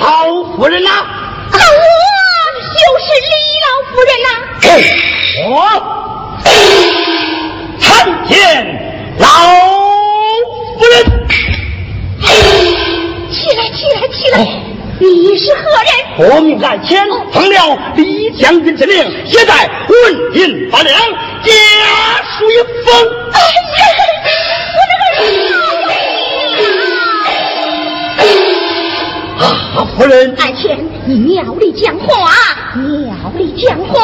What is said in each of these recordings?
李老夫人呐。啊，我就是李老夫人呐。我参见老夫人。起来，起来，起来！你是何人？我命来前奉了李将军之令，现在问银八两，家书一封。哎夫人，爱卿，你妙里讲话，妙里讲话。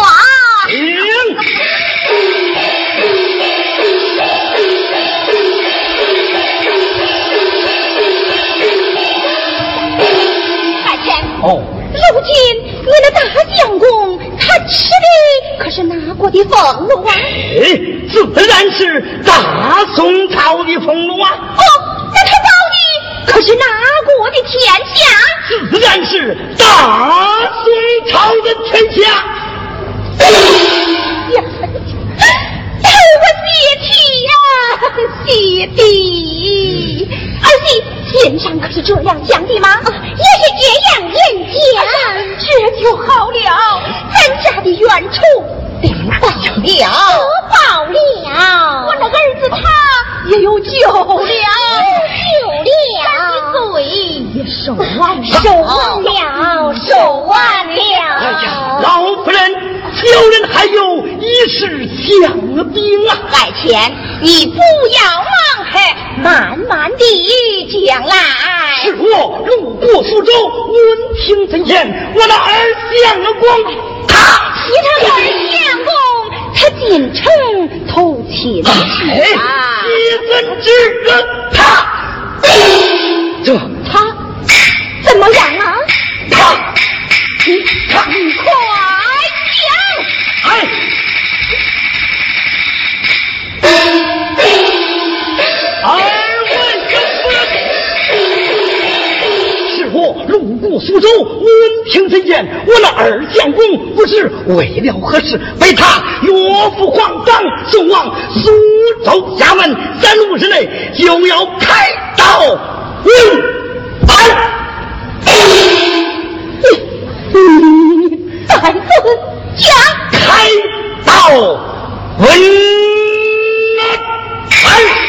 爱卿。哦，如今你那大将公，他吃的可是哪国的俸禄啊？哎，自然是大宋朝的俸禄啊！可是哪国的天下？自然是大隋朝的天下。呀，哎，我谢体呀，谢地，儿媳。天上可是这样讲的吗？也是这样演讲，这就好了。咱家的冤仇报了，得报了。我那儿子他也有救了，救了，罪也受完，受完了，受完了。哎呀老夫人，小人还有一事相禀啊。爱钱，你不要忙开。慢慢的讲来。是我路过苏州，闻听怎言？我的儿相公，他你他儿相公，他进城偷亲啊！几分之他，这他怎么样啊？他，你快讲！哎。苏州闻听怎言？我那二相公不知为了何事，被他岳父皇长送往苏州衙门，三五日内就要开刀问案。再问讲开刀问案。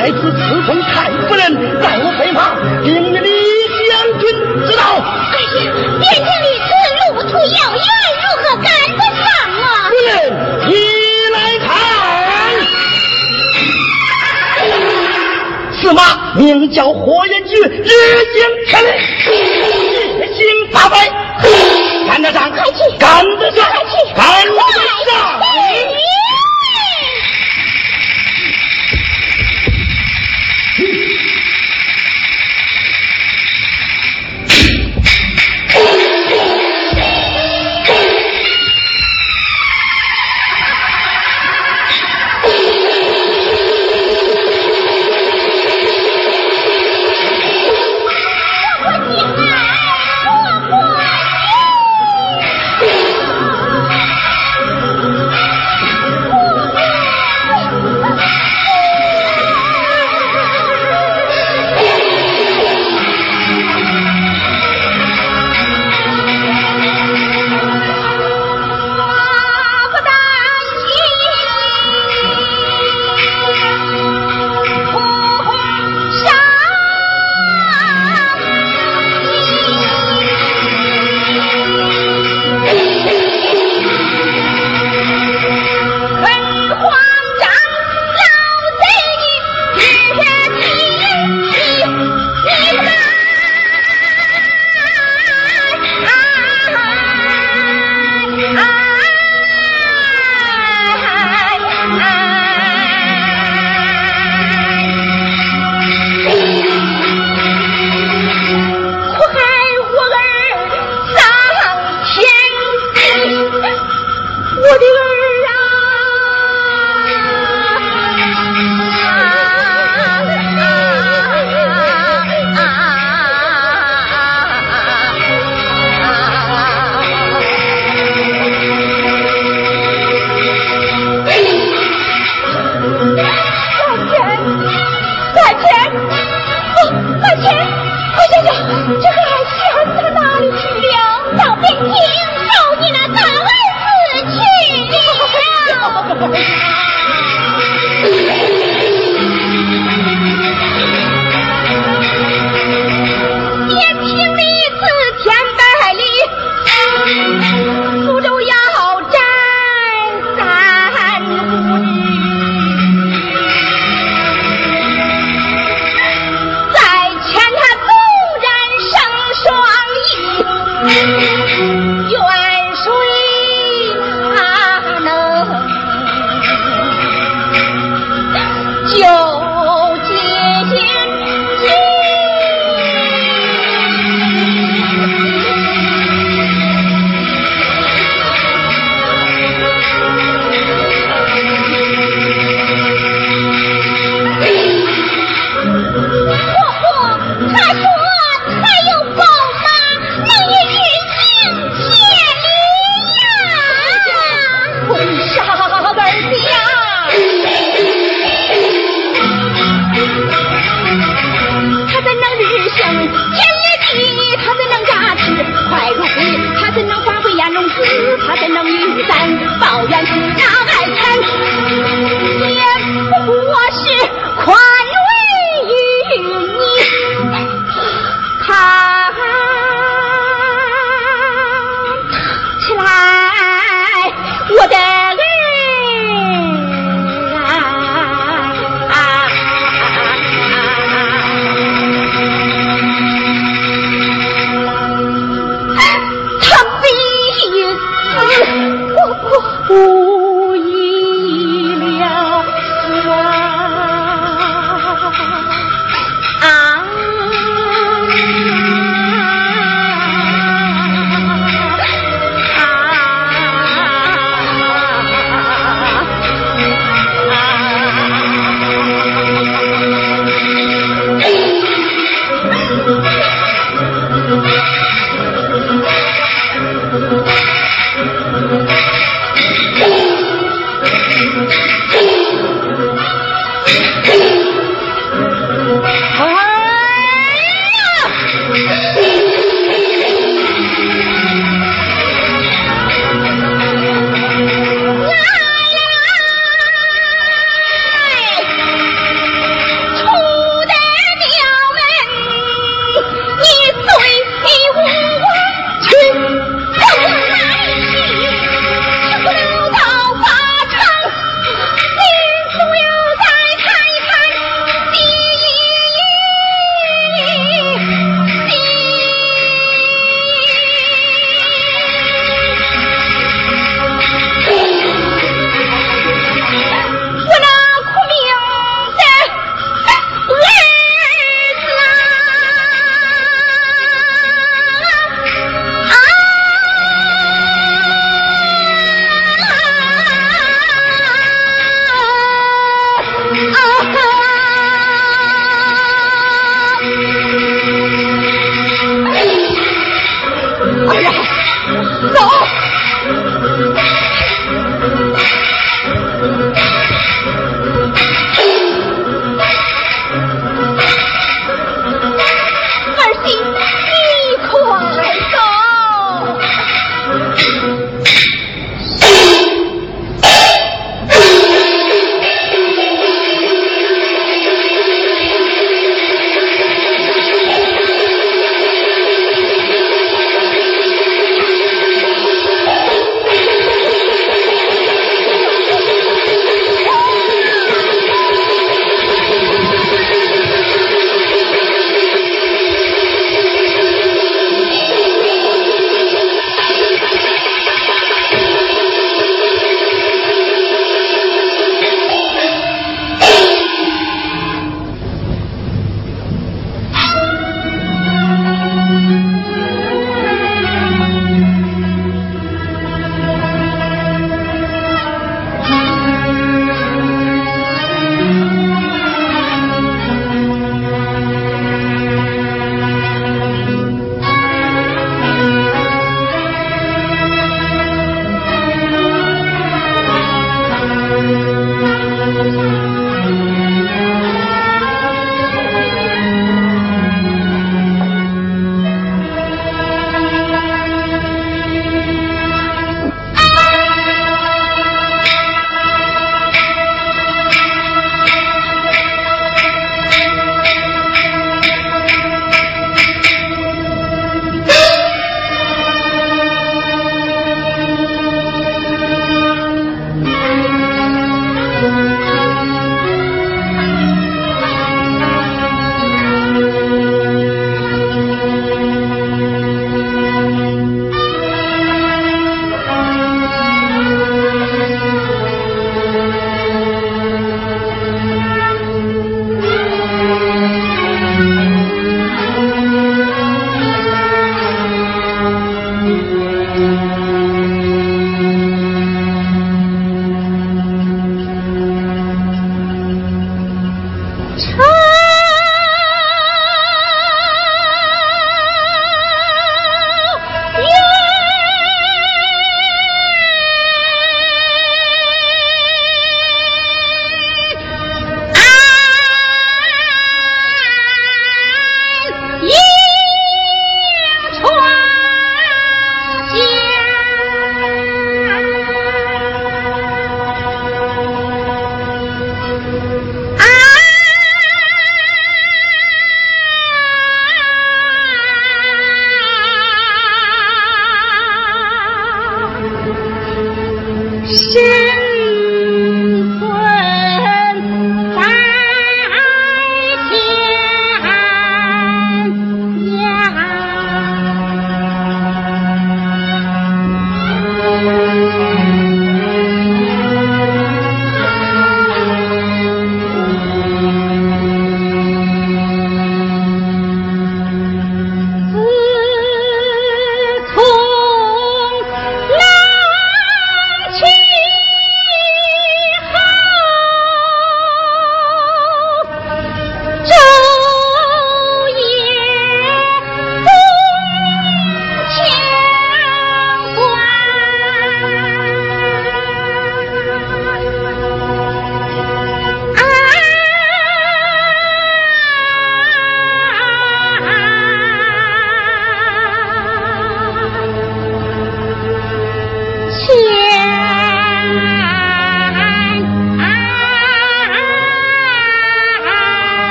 人，你在此侍奉太夫人，在我背旁，领着李将军知道。哎呀，边境里此路途遥远，如何赶得上啊？夫人，你来看，此马名叫火焰驹，日行千里，夜行八百，赶得上，赶得上，赶得上。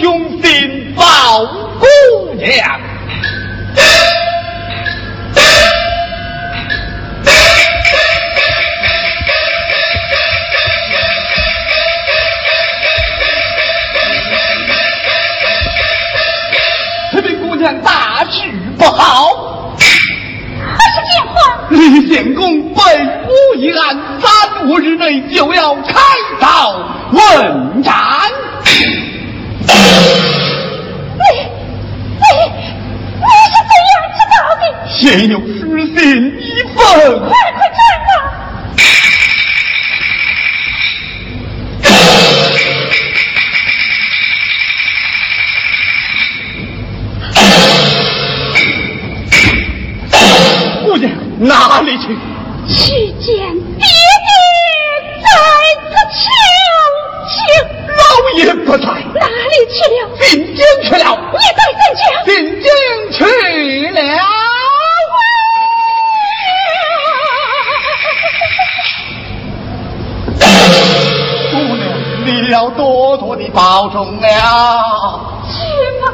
用心保姑娘。这位姑娘大事不好，何是见话？李县公被诬一案，三五日内就要开刀问斩。你你你是怎样知道的？现有私信一份。快快传啊！姑娘哪里去？去见老爷不在，哪里去了？进京去了。你在怎讲？进京去了。姑娘，你要多多的保重了。去吧。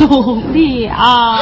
努力啊。